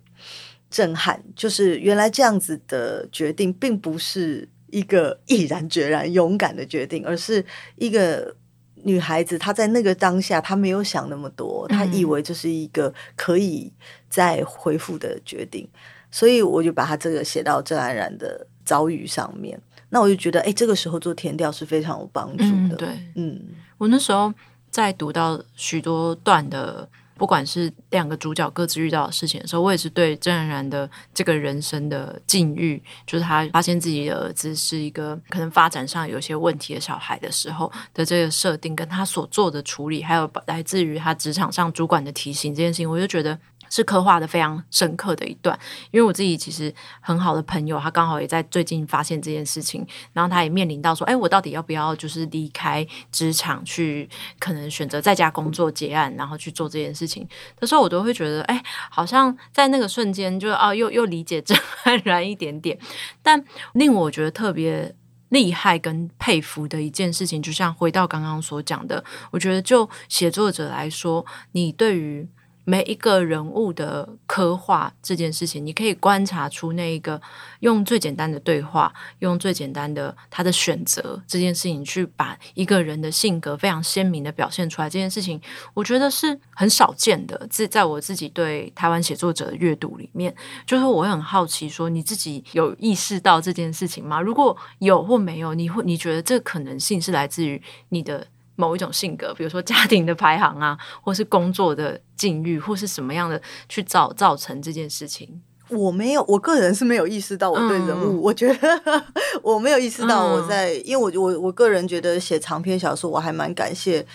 震撼，就是原来这样子的决定并不是。一个毅然决然、勇敢的决定，而是一个女孩子她在那个当下，她没有想那么多，她以为这是一个可以再恢复的决定，嗯、所以我就把她这个写到郑安然的遭遇上面。那我就觉得，哎，这个时候做填调是非常有帮助的。嗯、对，嗯，我那时候在读到许多段的。不管是两个主角各自遇到的事情的时候，我也是对郑然然的这个人生的境遇，就是他发现自己的儿子是一个可能发展上有些问题的小孩的时候的这个设定，跟他所做的处理，还有来自于他职场上主管的提醒这件事情，我就觉得。是刻画的非常深刻的一段，因为我自己其实很好的朋友，他刚好也在最近发现这件事情，然后他也面临到说，哎，我到底要不要就是离开职场去，可能选择在家工作结案，然后去做这件事情的时候，我都会觉得，哎，好像在那个瞬间就，啊，又又理解郑安然一点点，但令我觉得特别厉害跟佩服的一件事情，就像回到刚刚所讲的，我觉得就写作者来说，你对于。每一个人物的刻画这件事情，你可以观察出那一个用最简单的对话，用最简单的他的选择这件事情，去把一个人的性格非常鲜明的表现出来。这件事情，我觉得是很少见的。在在我自己对台湾写作者的阅读里面，就是我很好奇，说你自己有意识到这件事情吗？如果有或没有，你会你觉得这可能性是来自于你的？某一种性格，比如说家庭的排行啊，或是工作的境遇，或是什么样的去造造成这件事情。我没有，我个人是没有意识到我对人物，嗯、我觉得 我没有意识到我在，嗯、因为我我我个人觉得写长篇小说，我还蛮感谢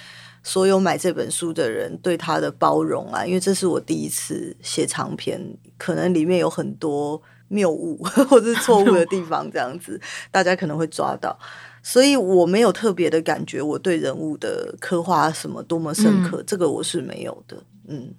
所有买这本书的人对他的包容啊，因为这是我第一次写长篇，可能里面有很多谬误 或者是错误的地方，这样子大家可能会抓到。所以我没有特别的感觉，我对人物的刻画什么多么深刻，嗯、这个我是没有的。嗯，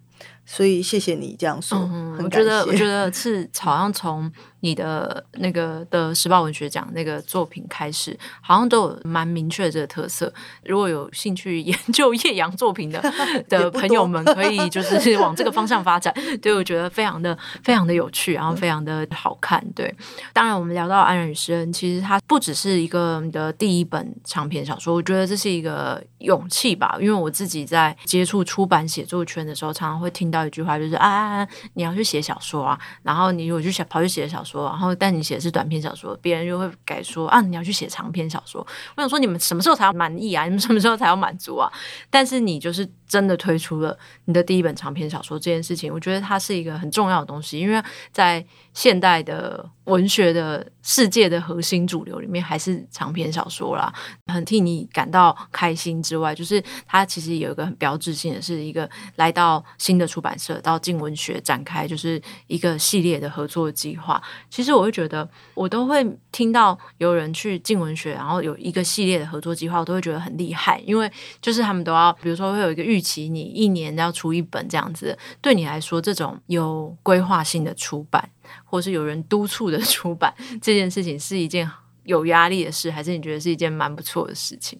所以谢谢你这样说，嗯、我觉得我觉得是好像从。你的那个的时报文学奖那个作品开始，好像都有蛮明确的这个特色。如果有兴趣研究叶阳作品的 的朋友们，可以就是往这个方向发展。对，我觉得非常的非常的有趣，然后非常的好看。对，当然我们聊到《安然与诗恩》，其实它不只是一个你的第一本长篇小说，我觉得这是一个勇气吧。因为我自己在接触出版写作圈的时候，常常会听到一句话，就是啊，你要去写小说啊，然后你如果去写跑去写小说。说，然后但你写的是短篇小说，别人就会改说啊，你要去写长篇小说。我想说，你们什么时候才要满意啊？你们什么时候才要满足啊？但是你就是真的推出了你的第一本长篇小说这件事情，我觉得它是一个很重要的东西，因为在现代的文学的世界的核心主流里面，还是长篇小说啦。很替你感到开心之外，就是它其实有一个很标志性的是一个来到新的出版社，到镜文学展开就是一个系列的合作计划。其实我会觉得，我都会听到有人去镜文学，然后有一个系列的合作计划，我都会觉得很厉害，因为就是他们都要，比如说会有一个预期，你一年要出一本这样子。对你来说，这种有规划性的出版，或是有人督促的 出版，这件事情是一件有压力的事，还是你觉得是一件蛮不错的事情？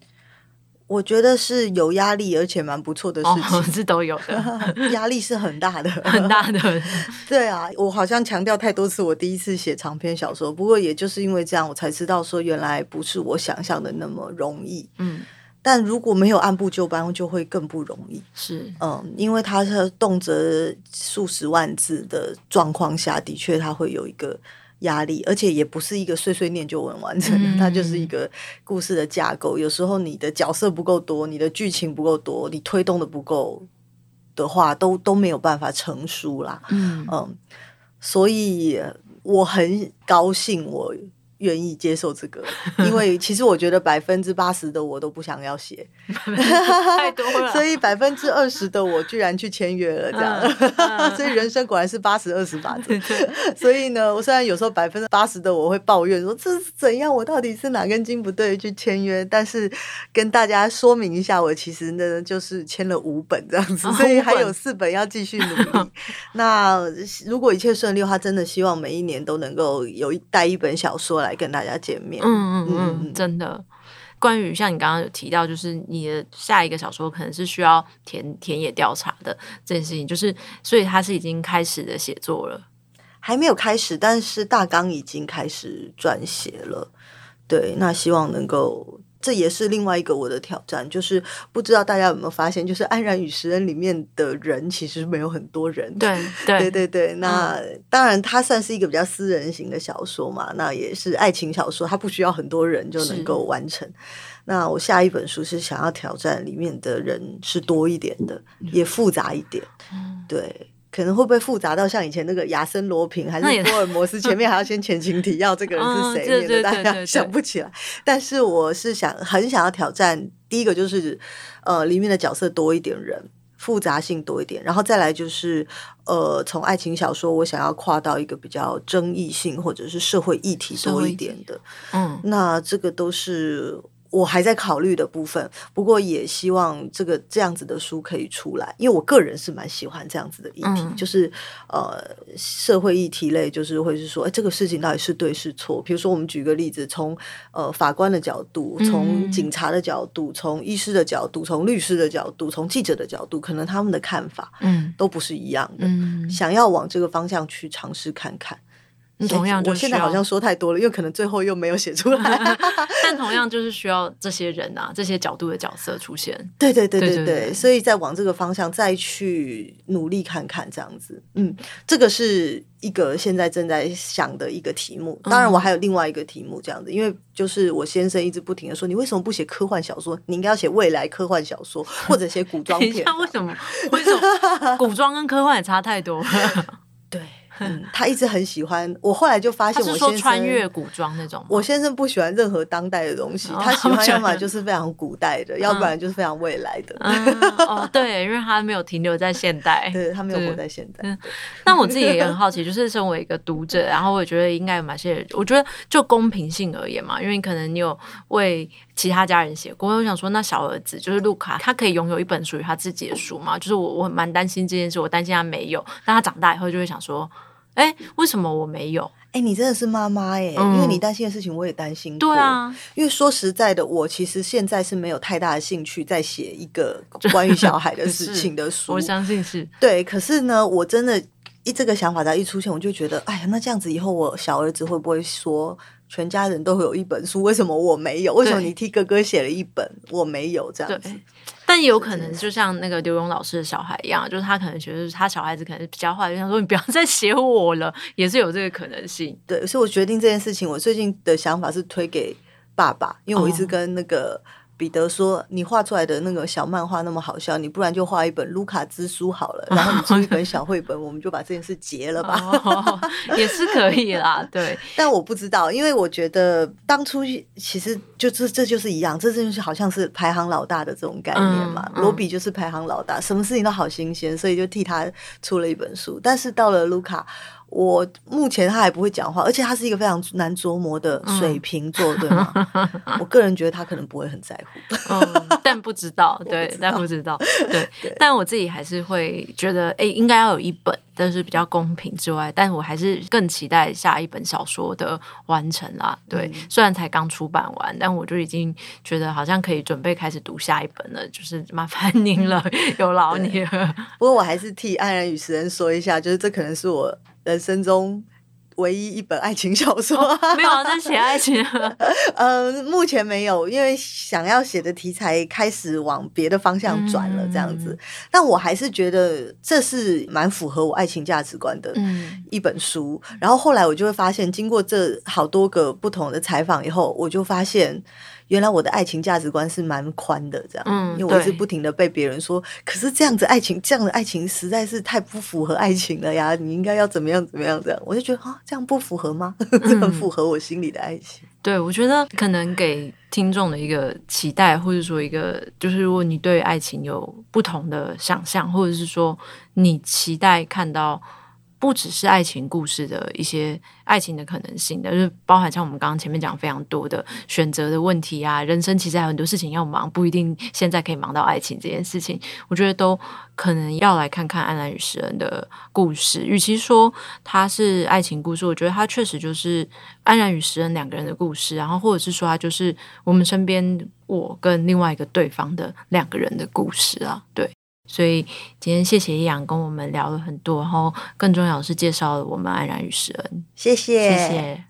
我觉得是有压力，而且蛮不错的事情，哦、是都有的。压力是很大的，很大的。对啊，我好像强调太多次，我第一次写长篇小说。不过也就是因为这样，我才知道说原来不是我想象的那么容易。嗯，但如果没有按部就班，就会更不容易。是，嗯，因为它是动辄数十万字的状况下，的确它会有一个。压力，而且也不是一个碎碎念就能完成的，嗯、它就是一个故事的架构。有时候你的角色不够多，你的剧情不够多，你推动的不够的话，都都没有办法成熟啦。嗯嗯，所以我很高兴我。愿意接受这个，因为其实我觉得百分之八十的我都不想要写，太多了，所以百分之二十的我居然去签约了，这样，嗯、所以人生果然是八十二十法则。所以呢，我虽然有时候百分之八十的我会抱怨说这是怎样，我到底是哪根筋不对去签约，但是跟大家说明一下，我其实呢就是签了五本这样子，所以还有四本要继续努力。那如果一切顺利的话，真的希望每一年都能够有一带一本小说来。来跟大家见面，嗯嗯嗯，真的。关于像你刚刚有提到，就是你的下一个小说可能是需要田田野调查的这件事情，就是所以他是已经开始的写作了，还没有开始，但是大纲已经开始撰写了。对，那希望能够。这也是另外一个我的挑战，就是不知道大家有没有发现，就是《安然与食人》里面的人其实没有很多人。对对对对对。那、嗯、当然，它算是一个比较私人型的小说嘛，那也是爱情小说，它不需要很多人就能够完成。那我下一本书是想要挑战里面的人是多一点的，也复杂一点。嗯、对。可能会不会复杂到像以前那个亚森罗平 还是福尔摩斯，前面还要先前情提要，这个人是谁，免得大家想不起来。但是我是想很想要挑战，第一个就是呃里面的角色多一点人，复杂性多一点，然后再来就是呃从爱情小说我想要跨到一个比较争议性或者是社会议题多一点的，嗯，那这个都是。我还在考虑的部分，不过也希望这个这样子的书可以出来，因为我个人是蛮喜欢这样子的议题，嗯、就是呃社会议题类，就是会是说，哎，这个事情到底是对是错？比如说，我们举个例子，从呃法官的角度，从警察的角度，从医师的角度，从律师的角度，从记者的角度，可能他们的看法嗯都不是一样的。嗯、想要往这个方向去尝试看看。同样，我现在好像说太多了，又可能最后又没有写出来。但同样就是需要这些人啊，这些角度的角色出现。对对对对对，对对对，所以再往这个方向再去努力看看，这样子。嗯，这个是一个现在正在想的一个题目。当然，我还有另外一个题目，这样子，因为就是我先生一直不停的说，你为什么不写科幻小说？你应该要写未来科幻小说，或者写古装片。为什么？为什么？古装跟科幻也差太多。对。嗯，他一直很喜欢。我后来就发现，我先生穿越古装那种。我先生不喜欢任何当代的东西，他喜欢要么就是非常古代的，要不然就是非常未来的。哦，对，因为他没有停留在现代，对，他没有活在现代。那我自己也很好奇，就是身为一个读者，然后我也觉得应该有哪些人，我觉得就公平性而言嘛，因为可能你有为其他家人写过，我想说，那小儿子就是路卡，他可以拥有一本属于他自己的书嘛？就是我我蛮担心这件事，我担心他没有，但他长大以后就会想说。哎，为什么我没有？哎，你真的是妈妈耶！嗯、因为你担心的事情，我也担心过。对啊，因为说实在的，我其实现在是没有太大的兴趣在写一个 关于小孩的事情的书。我相信是。对，可是呢，我真的，一这个想法才一出现，我就觉得，哎呀，那这样子以后，我小儿子会不会说，全家人都会有一本书，为什么我没有？为什么你替哥哥写了一本，我没有？这样子。但也有可能，就像那个刘勇老师的小孩一样，就是他可能觉得他小孩子可能是比较坏，就想说你不要 再写我了，也是有这个可能性。对，所以我决定这件事情，我最近的想法是推给爸爸，因为我一直跟那个。哦彼得说：“你画出来的那个小漫画那么好笑，你不然就画一本卢卡之书好了，然后你出一本小绘本，我们就把这件事结了吧，哦、也是可以啦。对，但我不知道，因为我觉得当初其实就这这就是一样，这就是好像是排行老大的这种概念嘛。罗比就是排行老大，什么事情都好新鲜，所以就替他出了一本书。但是到了卢卡。”我目前他还不会讲话，而且他是一个非常难琢磨的水瓶座，嗯、对吗？我个人觉得他可能不会很在乎，嗯、但不知道，对，但不知道，对，对。但我自己还是会觉得，哎，应该要有一本，但是比较公平之外，但我还是更期待下一本小说的完成啦。对，嗯、虽然才刚出版完，但我就已经觉得好像可以准备开始读下一本了，就是麻烦您了，有劳你了。不过我还是替《安然与时人》说一下，就是这可能是我。人生中唯一一本爱情小说，哦、没有在写爱情。呃，目前没有，因为想要写的题材开始往别的方向转了，这样子。嗯、但我还是觉得这是蛮符合我爱情价值观的一本书。嗯、然后后来我就会发现，经过这好多个不同的采访以后，我就发现。原来我的爱情价值观是蛮宽的，这样，嗯，因为我一直不停的被别人说，可是这样子爱情，这样的爱情实在是太不符合爱情了呀！你应该要怎么样怎么样这样，我就觉得啊，这样不符合吗？这很符合我心里的爱情。对，我觉得可能给听众的一个期待，或者说一个，就是如果你对爱情有不同的想象，或者是说你期待看到。不只是爱情故事的一些爱情的可能性的，就是包含像我们刚刚前面讲非常多的选择的问题啊，人生其实还有很多事情要忙，不一定现在可以忙到爱情这件事情。我觉得都可能要来看看安然与食人的故事。与其说它是爱情故事，我觉得它确实就是安然与食人两个人的故事，然后或者是说它就是我们身边我跟另外一个对方的两个人的故事啊，对。所以今天谢谢易阳跟我们聊了很多，然后更重要的是介绍了我们安然与食恩，谢谢，谢谢。